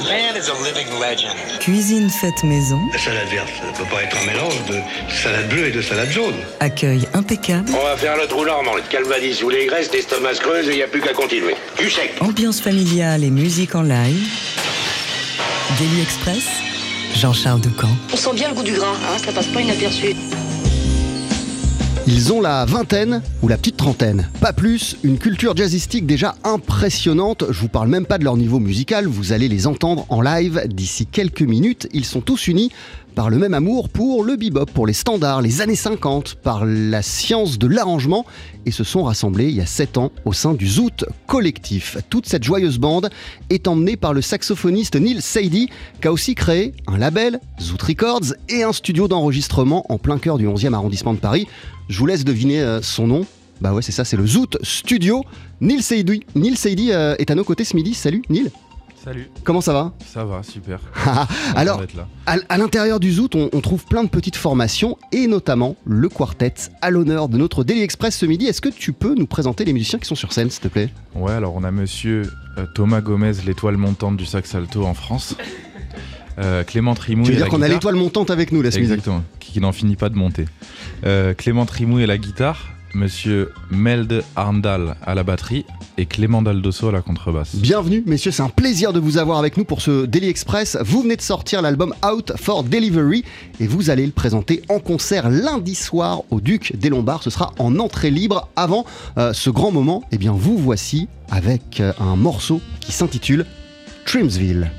The man is a living legend. Cuisine faite maison, La salade verte, ça peut pas être un mélange de salade bleue et de salade jaune. accueil impeccable, On va faire le trou normand, le calvadis ou les graisses, l'estomac se creuse et il n'y a plus qu'à continuer. Du sec. ambiance familiale et musique en live. Daily Express, Jean-Charles Ducamp. On sent bien le goût du gras, hein, ça passe pas inaperçu. Ils ont la vingtaine ou la petite trentaine. Pas plus, une culture jazzistique déjà impressionnante. Je vous parle même pas de leur niveau musical, vous allez les entendre en live d'ici quelques minutes. Ils sont tous unis par le même amour pour le bebop, pour les standards, les années 50, par la science de l'arrangement et se sont rassemblés il y a 7 ans au sein du Zoot Collectif. Toute cette joyeuse bande est emmenée par le saxophoniste Neil Sadie qui a aussi créé un label, Zoot Records, et un studio d'enregistrement en plein cœur du 11e arrondissement de Paris. Je vous laisse deviner euh, son nom. Bah ouais, c'est ça, c'est le Zoot Studio. Neil Sadie, Neil Sadie euh, est à nos côtés ce midi. Salut Neil, Salut, comment ça va ça va, super. Alors, d'être là. à, à l'intérieur du Zoot, on, on trouve plein de petites formations et notamment le quartet à l'honneur de notre Daily Express ce midi. Est-ce que tu peux nous présenter les musiciens qui sont sur scène, s'il te plaît? Ouais, alors on a monsieur euh, Thomas Gomez, l'étoile montante du sax alto en France. Euh, Clément Trimouille. Tu veux dire la qu'on a l'étoile montante avec nous midi Exactement, qui, qui n'en finit pas de monter. Euh, Clément Trimouille à la guitare, monsieur Melde Arndal à la batterie et Clément Daldosso à la contrebasse. Bienvenue, messieurs, c'est un plaisir de vous avoir avec nous pour ce Daily Express. Vous venez de sortir l'album Out for Delivery et vous allez le présenter en concert lundi soir au Duc des Lombards. Ce sera en entrée libre. Avant euh, ce grand moment, eh bien, vous voici avec euh, un morceau qui s'intitule Trimsville.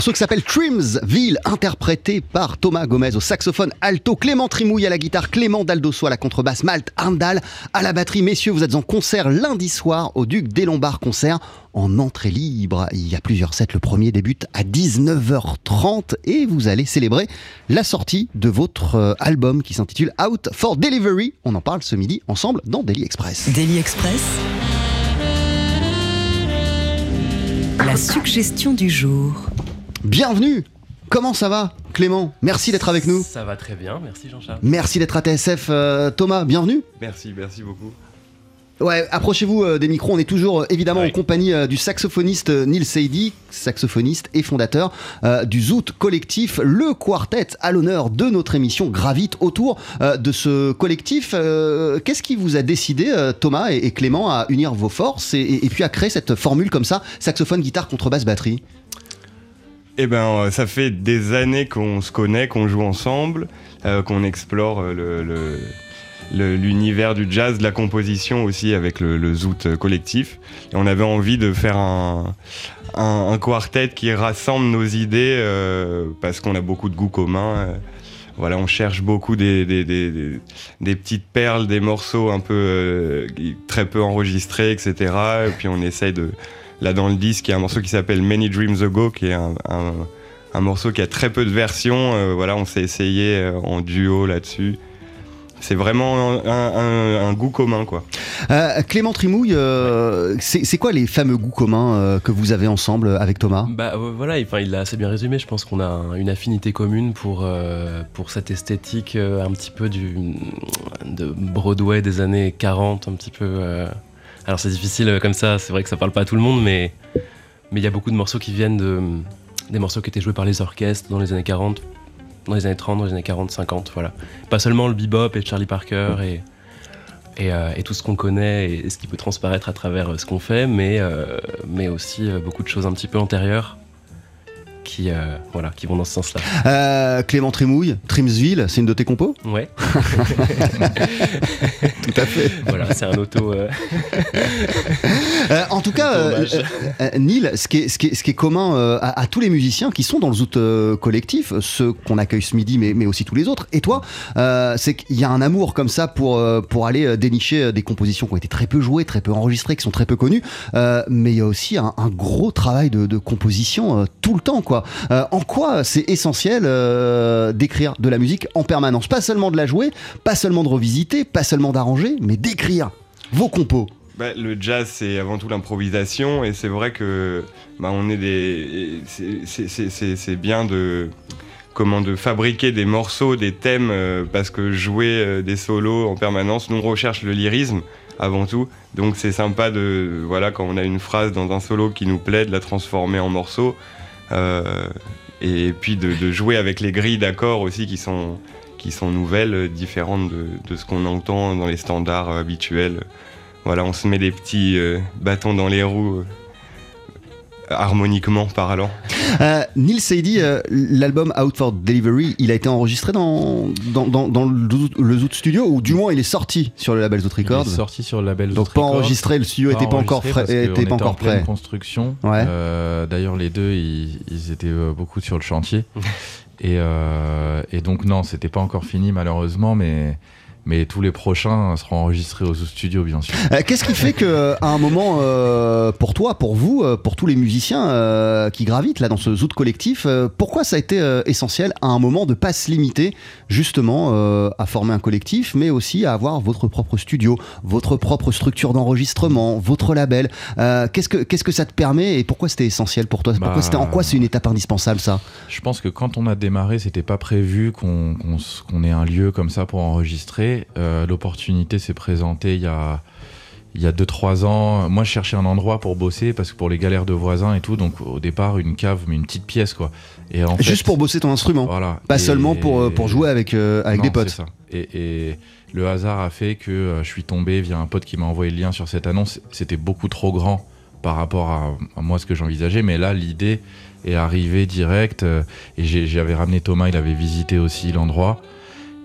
Morceau qui s'appelle Trimsville, interprété par Thomas Gomez au saxophone alto, Clément Trimouille à la guitare, Clément Daldosso à la contrebasse, Malte Arndal à la batterie. Messieurs, vous êtes en concert lundi soir au Duc des Lombards Concert en entrée libre. Il y a plusieurs sets. Le premier débute à 19h30 et vous allez célébrer la sortie de votre euh, album qui s'intitule Out for Delivery. On en parle ce midi ensemble dans Daily Express. Daily Express. La suggestion du jour. Bienvenue Comment ça va Clément, merci d'être avec nous. Ça va très bien, merci Jean-Charles. Merci d'être à TSF. Euh, Thomas, bienvenue. Merci, merci beaucoup. Ouais, approchez-vous euh, des micros. On est toujours euh, évidemment Ouais. en compagnie euh, du saxophoniste euh, Neil Seidi, saxophoniste et fondateur euh, du Zoot Collectif. Le quartet à l'honneur de notre émission gravite autour euh, de ce collectif. Euh, Qu'est-ce qui vous a décidé, euh, Thomas et, et Clément, à unir vos forces et, et- et puis à créer cette formule comme ça, saxophone, guitare, contrebasse, batterie? Eh ben, euh, ça fait des années qu'on se connaît, qu'on joue ensemble, euh, qu'on explore euh, l'univers du jazz, de la composition aussi avec le, Zoot collectif. Et on avait envie de faire un, quartet qui rassemble nos idées parce qu'on a beaucoup de goûts communs. voilà, on cherche beaucoup des, petites perles, des morceaux un peu très peu enregistrés, etc. Et puis on essaye de, Là, dans le disque, il y a un morceau qui s'appelle Many Dreams Ago, qui est un, un- un morceau qui a très peu de versions. Euh, voilà, on s'est essayé euh, en duo là-dessus. C'est vraiment un, un- un goût commun, quoi. Euh, Clément Trimouille, euh, c'est c'est quoi les fameux goûts communs euh, que vous avez ensemble avec Thomas? Bah euh, voilà, enfin, il l'a assez bien résumé. Je pense qu'on a un- une affinité commune pour, euh, pour cette esthétique euh, un petit peu du, de Broadway des années 40, un petit peu. Alors c'est difficile euh, comme ça, c'est vrai que ça parle pas à tout le monde, mais il y a beaucoup de morceaux qui viennent de des morceaux qui étaient joués par les orchestres dans les années 40, dans les années 30, dans les années 40, 50, voilà. Pas seulement le bebop et Charlie Parker et et, euh, tout ce qu'on connaît et ce qui peut transparaître à travers euh, ce qu'on fait, mais, mais aussi beaucoup de choses un petit peu antérieures qui, euh, voilà, qui vont dans ce sens-là. Euh, Clément Trimouille, Trimsville, c'est une de tes compos Ouais, Tout à fait. voilà, c'est un auto. euh, en tout cas, Neil, ce qui est, ce qui est- ce qui est commun à, à tous les musiciens qui sont dans le Zoot collectif, ceux qu'on accueille ce midi, mais, mais aussi tous les autres, et toi, c'est qu'il y a un amour comme ça pour, pour aller dénicher des compositions qui ont été très peu jouées, très peu enregistrées, qui sont très peu connues, mais il y a aussi un, un gros travail de, de composition tout le temps. Euh, en quoi c'est essentiel euh, d'écrire de la musique en permanence? Pas seulement de la jouer, pas seulement de revisiter, pas seulement d'arranger, mais d'écrire vos compos. Bah, le jazz, c'est avant tout l'improvisation, et c'est vrai que bah, on est c'est- bien de fabriquer des morceaux, des thèmes, euh, parce que jouer des solos en permanence, nous on recherche le lyrisme avant tout, donc c'est sympa de voilà quand on a une phrase dans un solo qui nous plaît, de la transformer en morceau, et puis de, jouer avec les grilles d'accords aussi qui sont nouvelles, euh, différentes de, de ce qu'on entend dans les standards euh, habituels. Voilà, on se met des petits euh, bâtons dans les roues, euh, harmoniquement parlant. Euh, Neil Seidi, euh, l'album Out for Delivery, il a été enregistré dans, dans, dans, dans le, Zoot- le Zoot Studio, ou du moins il est sorti sur le label Zoot Il est Records. sorti sur le label Donc Zoot pas Records. enregistré, le studio était pas encore qu'on était pas était en encore pleine prêt. construction. Ouais. Euh, D'ailleurs, les deux, ils, ils étaient euh, beaucoup sur le chantier. et, euh, et donc, non, c'était pas encore fini, malheureusement, mais, mais tous les prochains seront enregistrés au Studio, bien sûr. Euh, Qu'est-ce qui fait que à un moment, euh, pour toi, pour vous, euh, pour tous les musiciens euh, qui gravitent là dans ce Zoot collectif, euh, pourquoi ça a été euh, essentiel à un moment de pas se limiter justement euh, à former un collectif, mais aussi à avoir votre propre studio, votre propre structure d'enregistrement, votre label? Euh, Qu'est-ce que qu'est-ce que ça te permet et pourquoi c'était essentiel pour toi? Pourquoi Bah, c'était en quoi c'est une étape indispensable ça? Je pense que quand on a démarré, c'était pas prévu qu'on qu'on s- qu'on ait un lieu comme ça pour enregistrer. Euh, L'opportunité s'est présentée il y a il y a 2-3 ans. Moi, je cherchais un endroit pour bosser parce que pour les galères de voisins et tout, donc au départ une cave, mais une petite pièce quoi. Et en Juste fait, pour bosser ton instrument, voilà. pas Et- seulement pour euh, pour jouer avec euh, avec Non, des potes. ça. Et, et le hasard a fait que je suis tombé via un pote qui m'a envoyé le lien sur cette annonce. C'était beaucoup trop grand par rapport à, à moi ce que j'envisageais, mais là l'idée est arrivée direct et j'avais ramené Thomas, il avait visité aussi l'endroit.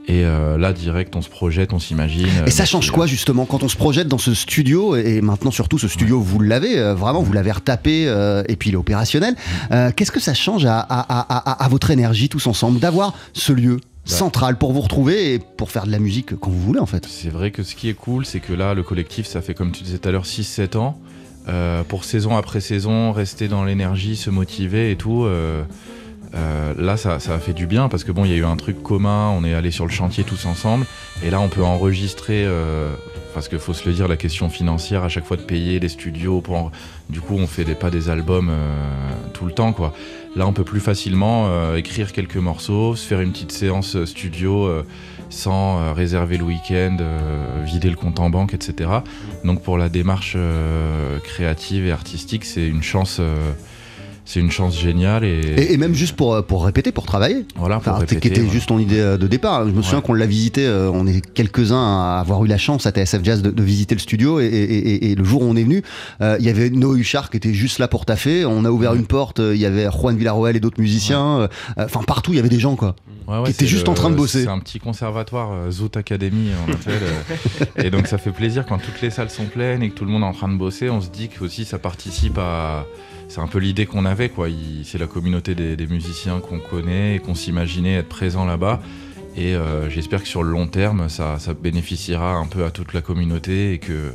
Et euh, là, direct, on se projette, on s'imagine. Et ça Euh, change quoi justement quand on se projette dans ce studio et maintenant surtout ce studio vous l'avez euh, vraiment vous l'avez retapé euh, et puis il est opérationnel. Euh, Qu'est-ce que ça change à, à- à- à- à votre énergie tous ensemble d'avoir ce lieu central pour vous retrouver et pour faire de la musique quand vous voulez en fait? C'est vrai que ce qui est cool, c'est que là, le collectif, ça fait, comme tu disais tout à l'heure, 6-7 ans. Euh, pour saison après saison, rester dans l'énergie, se motiver et tout. Euh, là, ça, ça a fait du bien parce que bon, il y a eu un truc commun, on est allé sur le chantier tous ensemble. Et là, on peut enregistrer, euh, parce qu'il faut se le dire, la question financière, à chaque fois de payer les studios. Pour Du coup, on fait des, pas des albums euh, tout le temps, quoi. Là, on peut plus facilement écrire quelques morceaux, se faire une petite séance studio sans réserver le week-end, vider le compte en banque, etc. Donc pour la démarche créative et artistique, c'est une chance, c'est une chance géniale et, Et, et même juste pour, euh, pour répéter, pour travailler. voilà pour Enfin, répéter. qui était juste ton idée euh, de départ. Je me souviens Ouais. qu'on l'a visité, euh, on est quelques-uns à avoir eu la chance à TSF Jazz de, de visiter le studio et, et- le jour où on est venu, euh, il y avait Noé Huchard qui était juste là pour taffer. On a ouvert Ouais. une porte, il y avait Juan Villarroel et d'autres musiciens. euh, Enfin, partout, il y avait des gens quoi. Qui était c'est juste le- en train de bosser. C'est un petit conservatoire, euh, Zoot Academy, on appelle. et donc ça fait plaisir quand toutes les salles sont pleines et que tout le monde est en train de bosser. On se dit que aussi ça participe à. C'est un peu l'idée qu'on avait, quoi. C'est la communauté des, des musiciens qu'on connaît et qu'on s'imaginait être présent là-bas. Et euh, j'espère que sur le long terme, ça, ça bénéficiera un peu à toute la communauté et que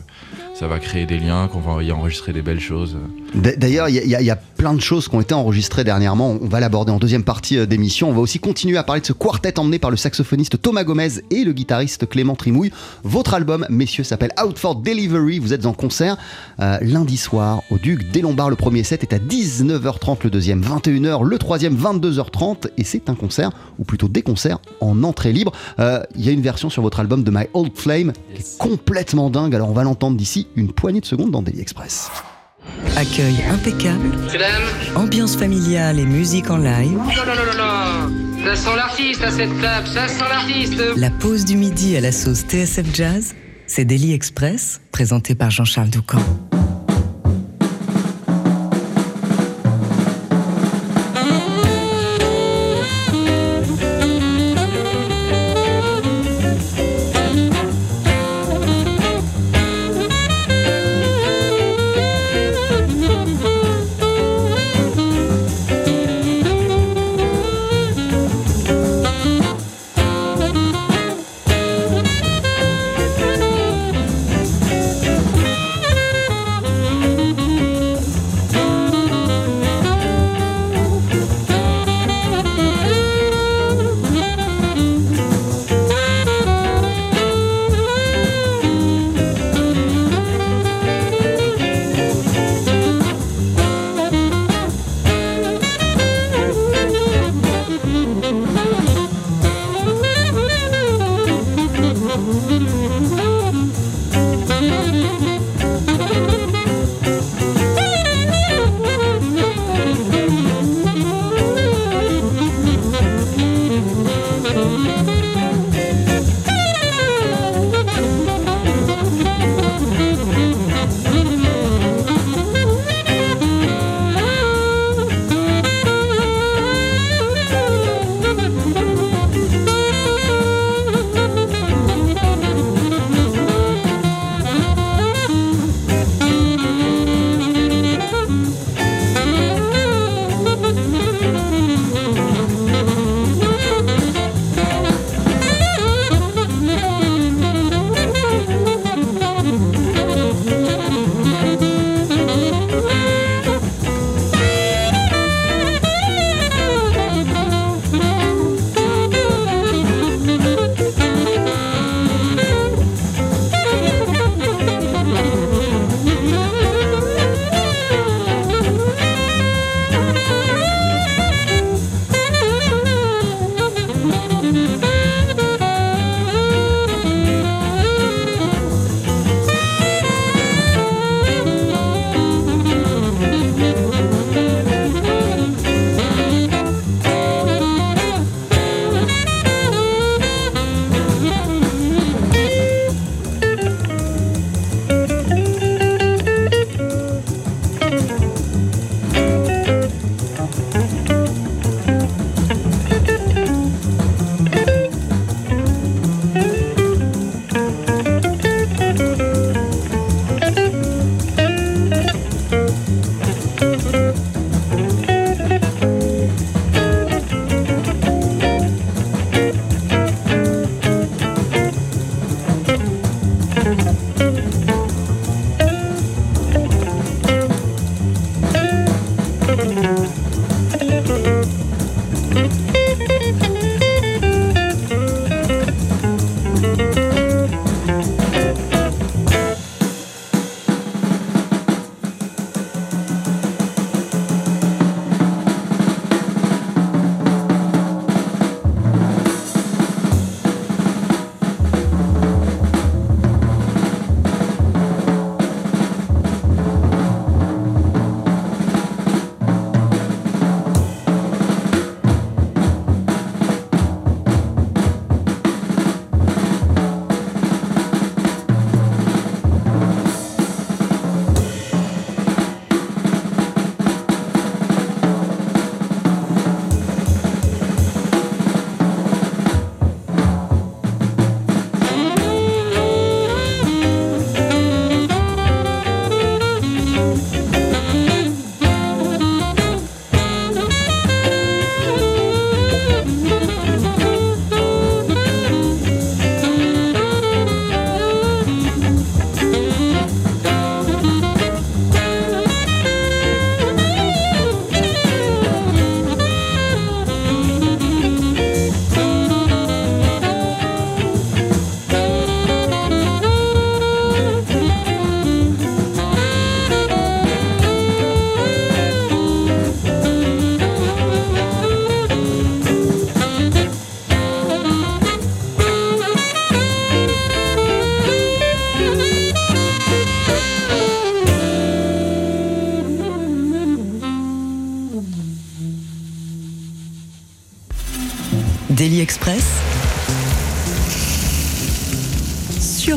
ça va créer des liens, qu'on va y enregistrer des belles choses. D'ailleurs, il y, a- il y a- il y a plein de choses qui ont été enregistrées dernièrement. On va l'aborder en deuxième partie euh, d'émission. On va aussi continuer à parler de ce quartet emmené par le saxophoniste Thomas Gomez et le guitariste Clément Trimouille. Votre album, messieurs, s'appelle Out for Delivery. Vous êtes en concert euh, lundi soir au Duc des Lombards. Le premier set est à 19h30, le deuxième 21h, le troisième 22h30. Et c'est un concert, ou plutôt des concerts, en entrée libre. Euh, Il y a une version sur votre album de My Old Flame qui est complètement dingue. Alors on va l'entendre d'ici une poignée de secondes dans Daily Express. Accueil impeccable, Mesdames, ambiance familiale et musique en live. non, non, non, non, non. Ça sent l'artiste à cette table, ça sent l'artiste. La pause du midi à la sauce TSF Jazz, c'est Daily Express, présenté par Jean-Charles Doucan.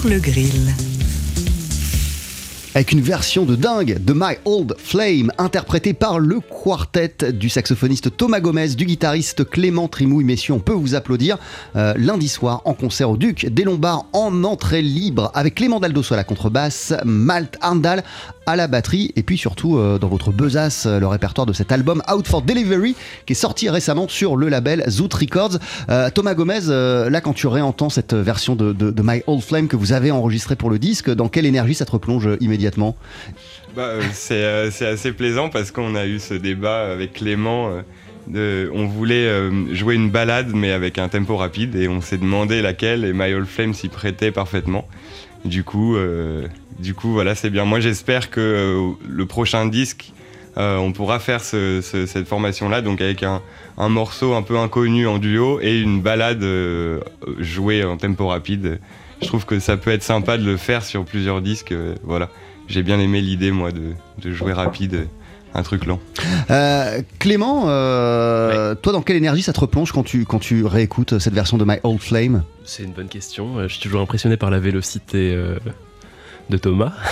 Le grill avec une version de dingue de My Old Flame, interprétée par le quartet du saxophoniste Thomas Gomez, du guitariste Clément Trimouille. Messieurs, on peut vous applaudir euh, lundi soir en concert au Duc des Lombards en entrée libre avec Clément Daldosso à la contrebasse, Malte Arndal à la batterie et puis surtout euh, dans votre besace euh, le répertoire de cet album Out for Delivery qui est sorti récemment sur le label Zoot Records. Thomas Gomez, là quand tu réentends cette version de, de, My Old Flame que vous avez enregistrée pour le disque, dans quelle énergie ça te replonge immédiatement? Bah, euh, euh, c'est, assez plaisant parce qu'on a eu ce débat avec Clément. Euh, on voulait jouer une balade mais avec un tempo rapide et on s'est demandé laquelle et My Old Flame s'y prêtait parfaitement. Du coup, du coup voilà, c'est bien. Moi j'espère que le prochain disque, on pourra faire cette formation-là, donc avec un, un, morceau un peu inconnu en duo et une balade jouée en tempo rapide. Je trouve que ça peut être sympa de le faire sur plusieurs disques. voilà j'ai bien aimé l'idée, moi, de, jouer rapide un truc lent. Euh, Clément, euh, toi, dans quelle énergie ça te replonge quand tu, quand tu réécoutes cette version de My Old Flame? C'est une bonne question. Je suis toujours impressionné par la vélocité euh, de Thomas.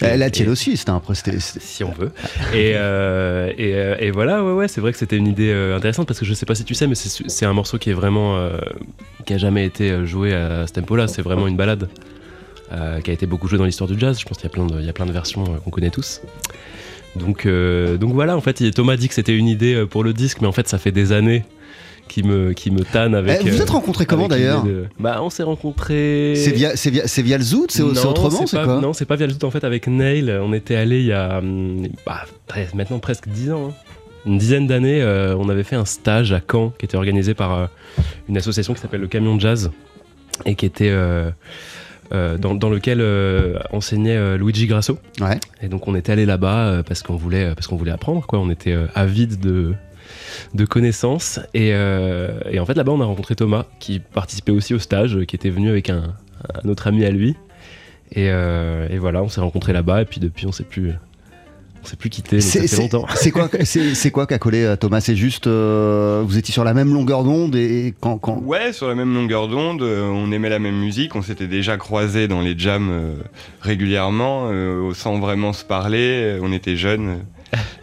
La tienne aussi, c'était un Si on veut. Et, et, voilà, ouais, ouais, c'est vrai que c'était une idée intéressante parce que je sais pas si tu sais, mais c'est un morceau qui est vraiment. qui a jamais été joué à ce tempo-là. C'est vraiment une balade. Euh, qui a été beaucoup joué dans l'histoire du jazz. Je pense qu'il y a plein de, il y a plein de versions euh, qu'on connaît tous. Donc, euh, donc voilà, en fait, Thomas dit que c'était une idée pour le disque, mais en fait, ça fait des années qui me, qui me tanne avec. Eh, vous êtes rencontrés comment d'ailleurs Bah, on s'est rencontrés. C'est via, c'est via, via, le Zoot C'est autrement C'est quoi Non, c'est pas via le Zoot en fait, avec Nail. On était allé il y a hum, bah, maintenant presque 10 ans. Hein. Une dizaine d'années, on avait fait un stage à Caen qui était organisé par une association qui s'appelle le Camion Jazz et qui était. Euh, dans, lequel euh, enseignait euh, Luigi Grasso. Et donc on était allé là-bas parce qu'on voulait, parce qu'on voulait apprendre, quoi. On était avide de, de connaissances. Et, en fait, là-bas, on a rencontré Thomas, qui participait aussi au stage, qui était venu avec un, autre ami à lui. Et, et voilà, on s'est rencontrés là-bas, et puis depuis, on s'est plus, on s'est plus quitté, ça fait longtemps. C'est quoi, c'est quoi qu'a collé euh, Thomas? C'est juste, euh, vous étiez sur la même longueur d'onde et quand, quand, Ouais, sur la même longueur d'onde. Euh, on aimait la même musique. On s'était déjà croisés dans les jams régulièrement, sans vraiment se parler. On était jeunes.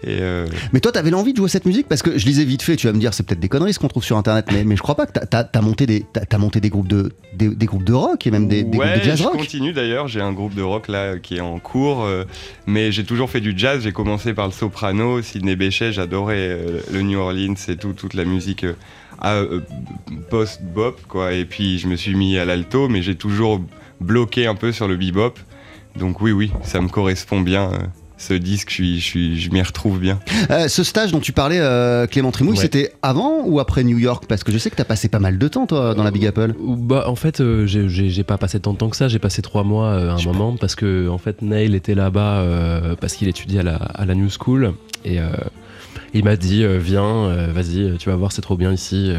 Euh, mais toi, t'avais l'envie de jouer cette musique parce que je lisais vite fait. Tu vas me dire, c'est peut-être des conneries ce qu'on trouve sur internet, mais, mais je crois pas que t'as as, monté des as, monté des groupes de des, groupes de rock et même des, des groupes de jazz rock. je continue d'ailleurs. J'ai un groupe de rock là qui est en cours, euh, mais j'ai toujours fait du jazz. J'ai commencé par le soprano, Sidney Bechet. J'adorais euh, le New Orleans et tout, toute la musique. post-bop quoi et puis je me suis mis à l'alto mais j'ai toujours bloqué un peu sur le bebop donc oui oui ça me correspond bien ce disque, je, je, m'y retrouve bien. Euh, ce stage dont tu parlais, euh, Clément Trimouille, c'était avant ou après New York? Parce que je sais que tu as passé pas mal de temps, toi, dans la Big Apple. Euh, bah, en fait, j'ai pas passé tant de temps que ça. J'ai passé trois mois à un moment parce que, en fait, Neil était là-bas parce qu'il étudiait à la, à la, New School. Et il m'a dit Viens, vas-y, tu vas voir, c'est trop bien ici.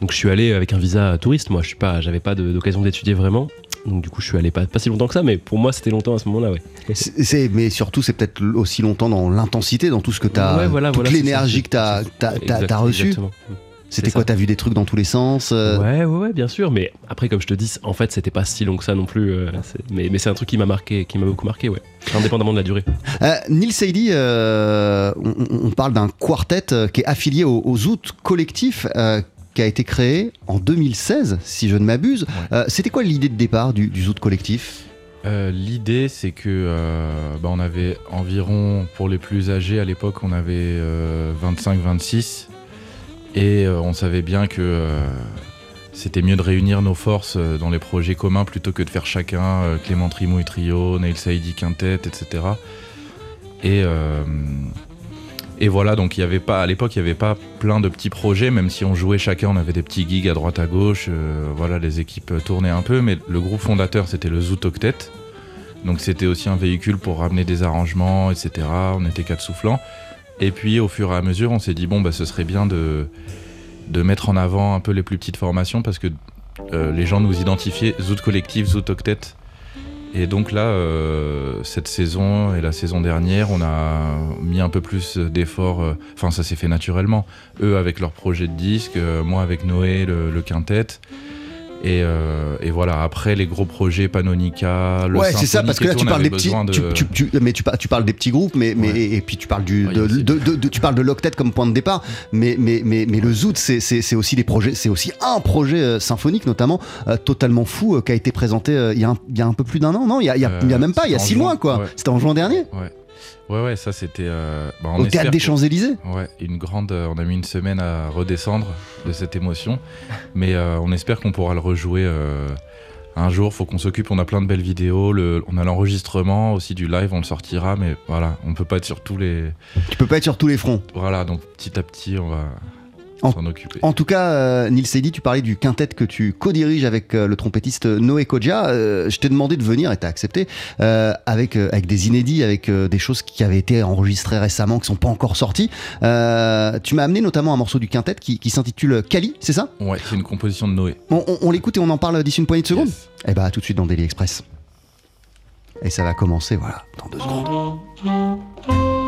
Donc je suis allé avec un visa touriste, moi je suis pas, j'avais pas d'occasion d'étudier vraiment. Donc du coup, je suis allé pas, pas si longtemps que ça, mais pour moi, c'était longtemps à ce moment-là, ouais. C'est, mais surtout, c'est peut-être aussi longtemps dans l'intensité, dans tout ce que tu as, toute l'énergie que tu as, reçue. C'était quoi T'as vu des trucs dans tous les sens euh? Ouais, ouais, ouais, bien sûr. Mais après, comme je te dis, en fait, c'était pas si long que ça non plus. Euh, mais, mais c'est un truc qui m'a marqué, qui m'a beaucoup marqué, ouais. Indépendamment de la durée. Euh, Neil Sadie, on, parle d'un quartet qui est affilié au, au Zoot collectif qui a été créé en 2016, si je ne m'abuse. Euh, c'était quoi l'idée de départ du, du Zoot collectif? Euh, L'idée, c'est que euh, bah, on avait environ, pour les plus âgés à l'époque, on avait 25-26, et on savait bien que c'était mieux de réunir nos forces dans les projets communs plutôt que de faire chacun Clément Trimouille Trio, Neil Saidi Quintet, etc. Et et voilà, donc il y avait pas, à l'époque, il n'y avait pas plein de petits projets, même si on jouait chacun, on avait des petits gigs à droite à gauche, euh, voilà, les équipes tournaient un peu, mais le groupe fondateur c'était le Zoot Octet. Donc c'était aussi un véhicule pour ramener des arrangements, etc. On était quatre soufflants. Et puis au fur et à mesure, on s'est dit, bon, bah, ce serait bien de, mettre en avant un peu les plus petites formations parce que euh, les gens nous identifiaient Zoot Collectif, Zoot Octet. Et donc là, euh, cette saison et la saison dernière, on a mis un peu plus d'efforts. euh, Enfin, ça s'est fait naturellement. Eux avec leur projet de disque, euh, moi avec Noé, le, le quintet. Et, euh, et voilà, après les gros projets Panonica, le ouais, c'est ça, parce que là tout, tu parles des petits, de- tu, tu- tu- mais tu, par- tu parles des petits groupes, mais, mais Ouais. et puis tu parles du, Ouais, de, tu parles de l'octet comme point de départ, mais mais mais, mais le Zoot c'est aussi des projets, c'est aussi un projet euh, symphonique notamment euh, totalement fou qui a été présenté il y a un, il y a un peu plus d'un an, non? Il y a, il y a, il y a même pas, il y a six juin, mois quoi. ouais. C'était en juin dernier, Ouais, ouais, ouais, ça c'était. euh, bah, au théâtre des que- Champs Élysées. Ouais, une grande. euh, on a mis une semaine à redescendre de cette émotion, mais euh, on espère qu'on pourra le rejouer un jour. Faut qu'on s'occupe. On a plein de belles vidéos. le- on a l'enregistrement aussi du live. On le sortira, mais voilà, on peut pas être sur tous les. Tu peux pas être sur tous les fronts. Voilà, donc petit à petit, on va En- s'en occuper. En tout cas, euh, Nils tu parlais du quintet que tu co-diriges avec euh, le trompettiste Noé Kodja. Euh, je t'ai demandé de venir et t'as accepté euh, avec, avec des inédits, avec des choses qui avaient été enregistrées récemment, qui sont pas encore sorties. Tu m'as amené notamment un morceau du quintet qui, qui s'intitule Kali, c'est ça? Ouais, c'est une composition de Noé. On, on- on l'écoute et on en parle d'ici une poignée de secondes? Yes. Eh bah, tout de suite dans Daily Express. Et ça va commencer, voilà, dans deux secondes.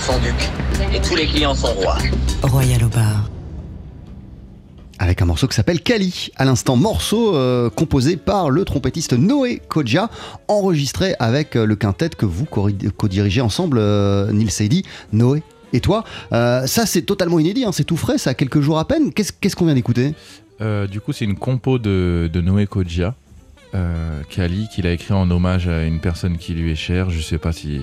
Sont ducs et tous les clients sont rois. Royal au bar. avec un morceau qui s'appelle Kali. À l'instant, morceau euh, composé par le trompettiste Noé Kodja, enregistré avec euh, le quintet que vous co- co-dirigez ensemble, euh, Neil Seidi, Noé et toi? Euh, ça, c'est totalement inédit, hein, c'est tout frais, ça a quelques jours à peine. Qu'est-ce qu'on vient d'écouter? Euh, du coup, c'est une compo de, de Noé Kodja, euh, Kali, qu'il a écrit en hommage à une personne qui lui est chère. Je sais pas si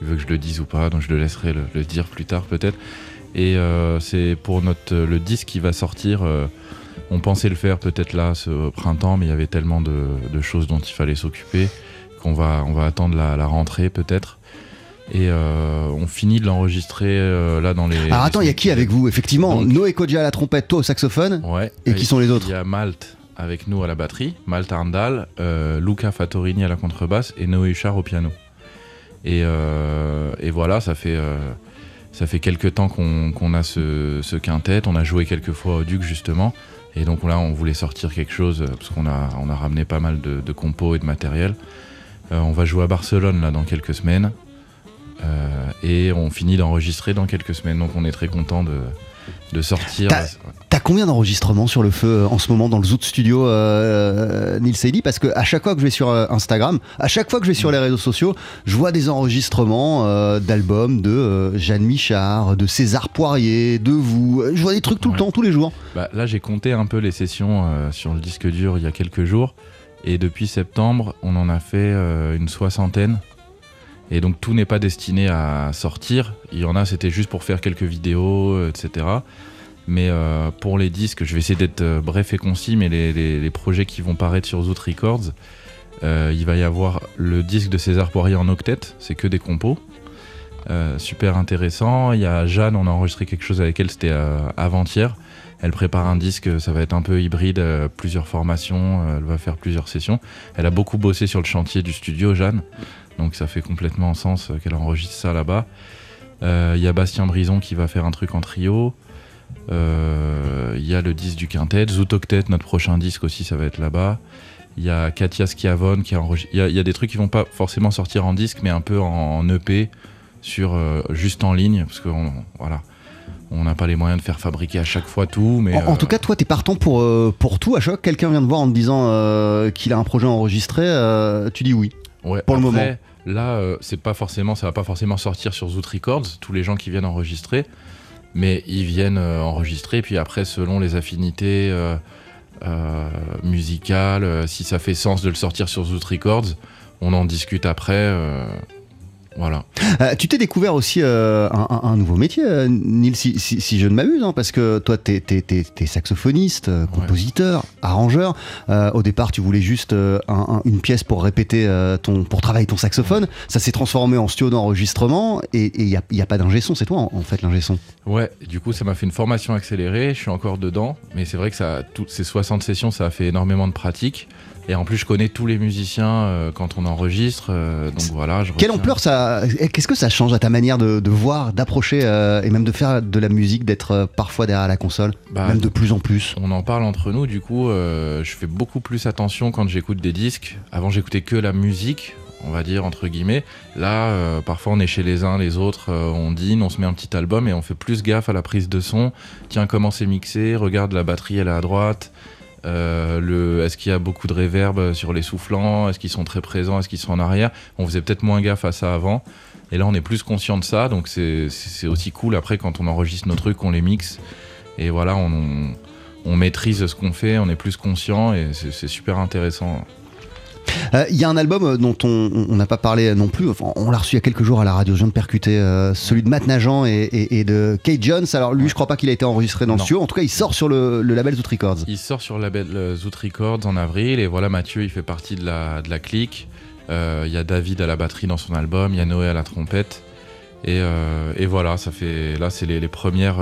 il veut que je le dise ou pas, donc je le laisserai le, le dire plus tard peut-être. Et euh, c'est pour notre le disque qui va sortir. euh, on pensait le faire peut-être là ce printemps, mais il y avait tellement de, de choses dont il fallait s'occuper qu'on va on va attendre la, la rentrée peut-être. Et euh, on finit de l'enregistrer euh, là dans les. Alors attends, il y a qui avec vous Effectivement, Donc- Noé Kodja à la trompette, toi au saxophone? Ouais. Et qui sont les autres? Il y a Malte avec nous à la batterie, Malte Arndal, euh, Luca Fattorini à la contrebasse et Noé Huchard au piano. Et, euh, et voilà, ça fait, euh, ça fait quelques temps qu'on a ce, quintet. On a joué quelques fois au Duc justement. Et donc là, on voulait sortir quelque chose euh, parce qu'on a, on a ramené pas mal de, compos et de matériel. On va jouer à Barcelone là dans quelques semaines. Et on finit d'enregistrer dans quelques semaines. Donc on est très content de, de sortir. T'as- T'as combien d'enregistrements sur le feu euh, en ce moment dans le Zoot Studio, euh, Neil Seidi Parce que à chaque fois que je vais sur euh, Instagram, à chaque fois que je vais sur les réseaux sociaux, je vois des enregistrements euh, d'albums de euh, Jeanne Michard, de César Poirier, de vous. Je vois des trucs tout le temps, tous les jours. Bah, là, j'ai compté un peu les sessions euh, sur le disque dur il y a quelques jours. Et depuis septembre, on en a fait euh, une soixantaine. Et donc, tout n'est pas destiné à sortir. Il y en a, c'était juste pour faire quelques vidéos, euh, etc. Mais euh, pour les disques, je vais essayer d'être euh, bref et concis, mais les, projets qui vont paraître sur Zoot Records, il va y avoir le disque de César Poirier en octet, c'est que des compos. Super intéressant. Il y a Jeanne, on a enregistré quelque chose avec elle, c'était avant-hier. Elle prépare un disque, ça va être un peu hybride, plusieurs formations, elle va faire plusieurs sessions. Elle a beaucoup bossé sur le chantier du studio, Jeanne, donc ça fait complètement sens euh, qu'elle enregistre ça là-bas. Euh, Il y a Bastien Brison qui va faire un truc en trio. Euh, Il y a le disque du quintet, Zoot Octet, notre prochain disque aussi, ça va être là-bas. Il y a Katia Schiavone qui a enregistré. Il y a- il y, a des trucs qui vont pas forcément sortir en disque, mais un peu en, en EP, sur, euh, juste en ligne, parce qu'on voilà, on n'a pas les moyens de faire fabriquer à chaque fois tout. Mais, En, en euh, tout cas, toi, t'es partant pour, euh, pour tout. À chaque fois que quelqu'un vient te voir en te disant euh, qu'il a un projet enregistré, euh, tu dis oui. Ouais, Pour le moment. Là, euh, c'est pas forcément, ça va pas forcément sortir sur Zoot Records, tous les gens qui viennent enregistrer, mais ils viennent euh, enregistrer, puis après, selon les affinités euh, euh, musicales, si ça fait sens de le sortir sur Zoot Records, on en discute après. Voilà. Euh, tu t'es découvert aussi euh, un, nouveau métier, euh, Neil, si, si- si je ne m'abuse, hein, parce que toi, t'es es, saxophoniste, compositeur, arrangeur. Au départ, tu voulais juste un- un- une pièce pour répéter ton, pour travailler ton saxophone. Ça s'est transformé en studio d'enregistrement et il n'y a, y a pas d'ingé son. C'est toi, en, en fait, l'ingé son. Ouais, du coup, ça m'a fait une formation accélérée, je suis encore dedans, mais c'est vrai que ça, toutes ces 60 sessions, ça a fait énormément de pratique. Et en plus, je connais tous les musiciens euh, quand on enregistre, euh, donc voilà. Je Quelle retiens- ampleur ça Qu'est-ce que ça change à ta manière de, de voir, d'approcher euh, et même de faire de la musique, d'être parfois derrière la console, Bah, même de plus en plus? On en parle entre nous, du coup, je fais beaucoup plus attention quand j'écoute des disques. Avant, j'écoutais que la musique, on va dire, entre guillemets. Là, parfois, on est chez les uns, les autres, on dîne, on se met un petit album et on fait plus gaffe à la prise de son. Tiens, comment c'est mixé? Regarde, la batterie, elle est à droite. Euh, est-ce qu'il y a beaucoup de réverb sur les soufflants? Est-ce qu'ils sont très présents? Est-ce qu'ils sont en arrière? On faisait peut-être moins gaffe à ça avant. Et là, on est plus conscient de ça, donc c'est, aussi cool après quand on enregistre nos trucs, qu'on les mixe. Et voilà, on, on, on maîtrise ce qu'on fait, on est plus conscient et c'est super intéressant. Euh, Il y a un album euh, dont on n'a pas parlé non plus, enfin, on l'a reçu il y a quelques jours à la radio, je viens de percuter, euh, celui de Matt Nagent et, et- et de Kate Jones. Alors lui, je crois pas qu'il a été enregistré dans le Non. studio, en tout cas il sort sur le, le label Zoot Records. Il sort sur le label Zoot Records en avril et voilà, Mathieu, il fait partie de la, de la clique. Euh, Il y a David à la batterie dans son album, il y a Noé à la trompette. Et, et voilà, ça fait. Là, c'est les, les premières.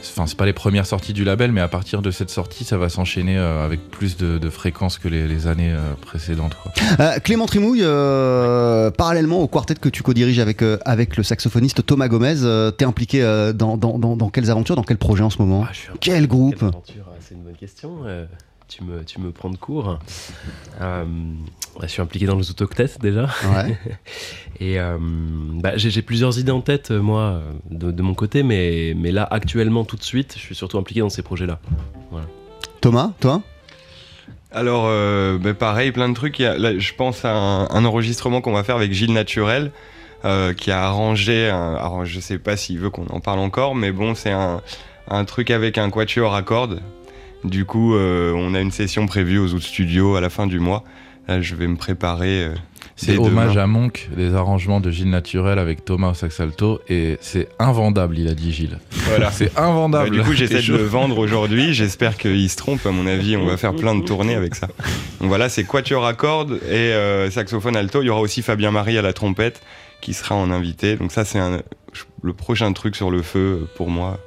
Enfin, c'est pas les premières sorties du label, mais à partir de cette sortie, ça va s'enchaîner euh, avec plus de, de fréquence que les, les années euh, précédentes. Quoi. Euh, Clément Trimouille, euh, parallèlement au quartet que tu co-diriges avec, euh, avec le saxophoniste Thomas Gomez, euh, t'es impliqué euh, dans, dans, dans, dans quelles aventures, dans quels projets en ce moment? Ah, Quel groupe? ah, C'est une bonne question. Tu me, tu me prends de court. Euh, je suis impliqué dans le Zoot Octet déjà. Ouais. Et euh, bah, j'ai plusieurs idées en tête, euh, moi, de, de mon côté, mais, mais là, actuellement, tout de suite, je suis surtout impliqué dans ces projets-là. Thomas, toi? Alors, euh, bah, pareil, plein de trucs. Il y a- là, je pense à un, un enregistrement qu'on va faire avec Gilles Naturel, euh, qui a arrangé. Un, alors, je sais pas s'il veut qu'on en parle encore, mais bon, c'est un, un truc avec un quatuor à cordes. Du coup, euh, on a une session prévue aux autres studios à la fin du mois. Là, je vais me préparer. euh, C'est hommage demain. à Monk, des arrangements de Gilles Naturel avec Thomas au sax alto, et c'est invendable, il a dit Gilles. Voilà. C'est Bah, invendable. du coup, j'essaie de le vendre aujourd'hui. J'espère qu'il se trompe. À mon avis, on va faire plein de tournées avec ça. Donc voilà, c'est quatuor à cordes et euh, saxophone alto. Il y aura aussi Fabien Marie à la trompette qui sera en invité. Donc ça, c'est le prochain truc sur le feu pour moi.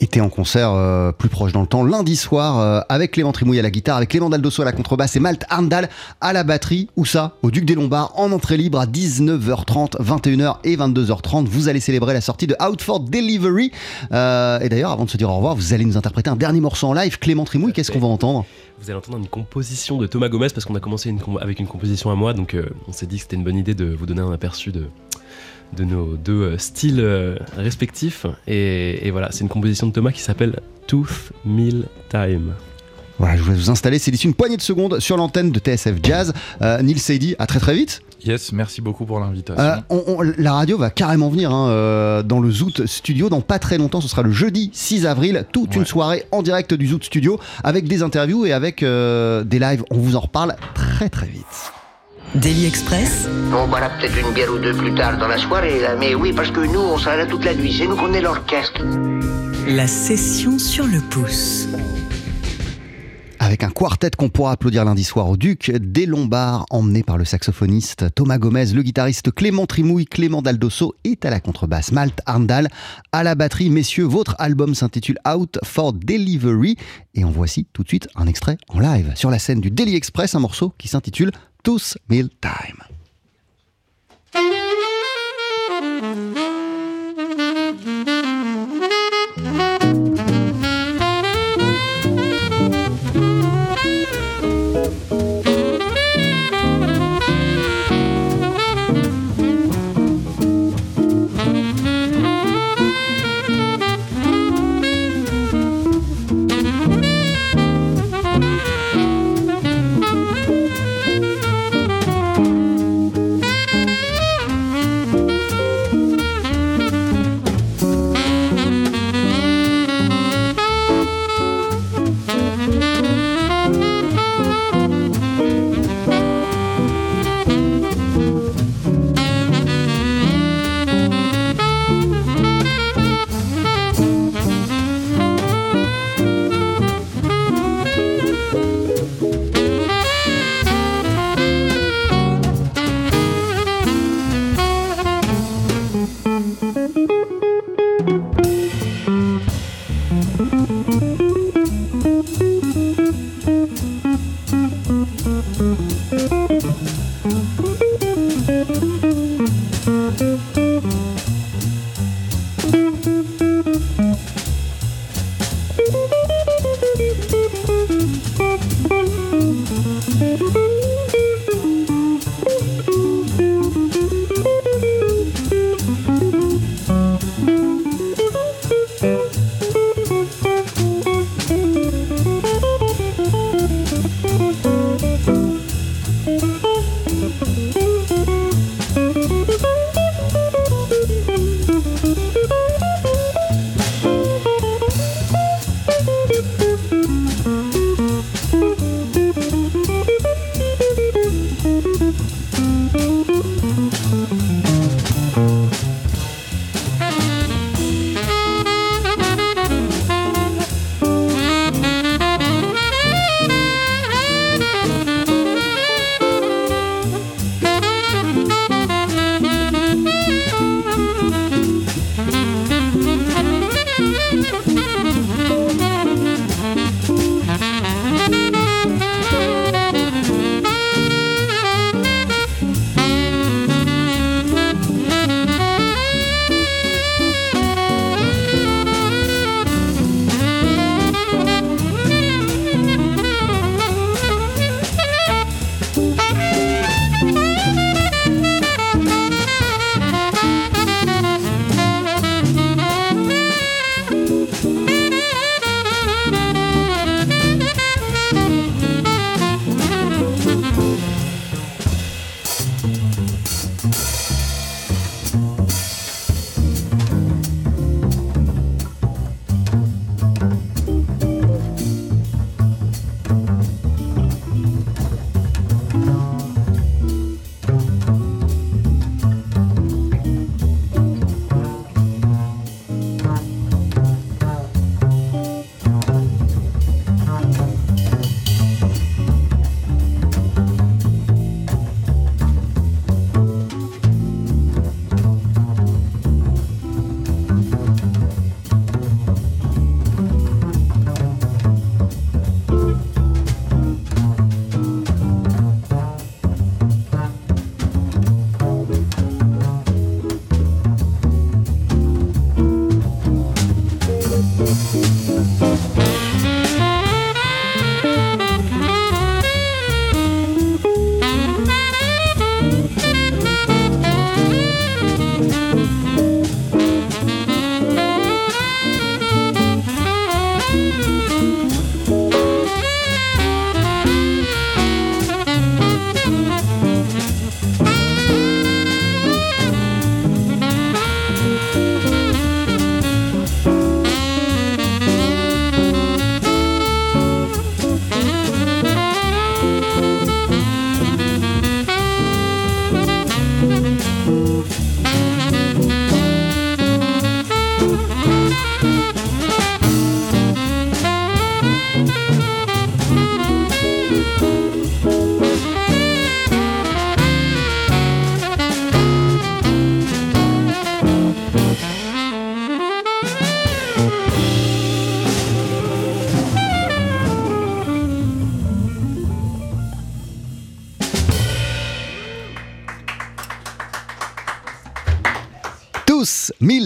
Était en concert euh, plus proche dans le temps lundi soir euh, avec Clément Trimouille à la guitare, avec Clément Daldosso à la contrebasse et Malte Arndal à la batterie. Où ça? Au Duc des Lombards en entrée libre à 19h30, 21h et 22h30. Vous allez célébrer la sortie de Out for Delivery. Euh, et d'ailleurs, avant de se dire au revoir, vous allez nous interpréter un dernier morceau en live. Clément Trimouille, qu'est-ce qu'on va entendre? Vous allez entendre une composition de Thomas Gomez parce qu'on a commencé avec une composition à moi, donc on s'est dit que c'était une bonne idée de vous donner un aperçu de, de nos deux euh, styles euh, respectifs. Et, et voilà, c'est une composition de Thomas qui s'appelle Tooth Mill Time. Voilà, je vais vous installer. C'est d'ici une poignée de secondes sur l'antenne de TSF Jazz. Euh, Neil Seydi, à très très vite. Yes, merci beaucoup pour l'invitation. Euh, on- on- la radio va carrément venir hein, euh, dans le Zoot Studio dans pas très longtemps. Ce sera le jeudi 6 avril, toute une soirée en direct du Zoot Studio avec des interviews et avec euh, des lives. On vous en reparle très très vite. Daily Express, On boira peut-être une bière ou deux plus tard dans la soirée, là. Mais oui, parce que nous, on sera là toute la nuit. C'est nous qu'on est l'orchestre. la session sur le pouce. Avec un quartet qu'on pourra applaudir lundi soir au Duc, des Lombards emmenés par le saxophoniste Thomas Gomez, le guitariste Clément Trimouille, Clément Daldosso est à la contrebasse, Malte Arndal à la batterie. Messieurs, votre album s'intitule Out for Delivery et en voici tout de suite un extrait en live sur la scène du Daily Express, un morceau qui s'intitule Tous Meal Time.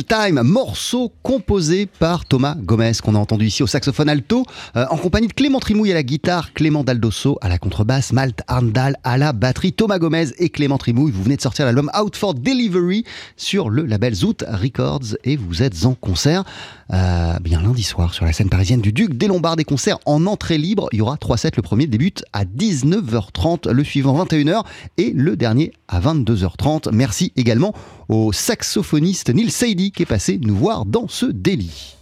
Mealtime, morceau composé par Thomas Gomez, qu'on a entendu ici au saxophone alto, euh, en compagnie de Clément Trimouille à la guitare, Clément Daldosso à la contrebasse, Malte Arndal à la batterie, Thomas Gomez et Clément Trimouille. Vous venez de sortir l'album Out for Delivery sur le label Zoot Records et vous êtes en concert euh, bien lundi soir sur la scène parisienne du Duc des Lombards, des concerts en entrée libre. Il y aura trois sets. Le premier débute à 19h30, le suivant 21h et le dernier à 22h30. Merci également au saxophoniste Neil Sadie qui est passé nous voir dans ce délit.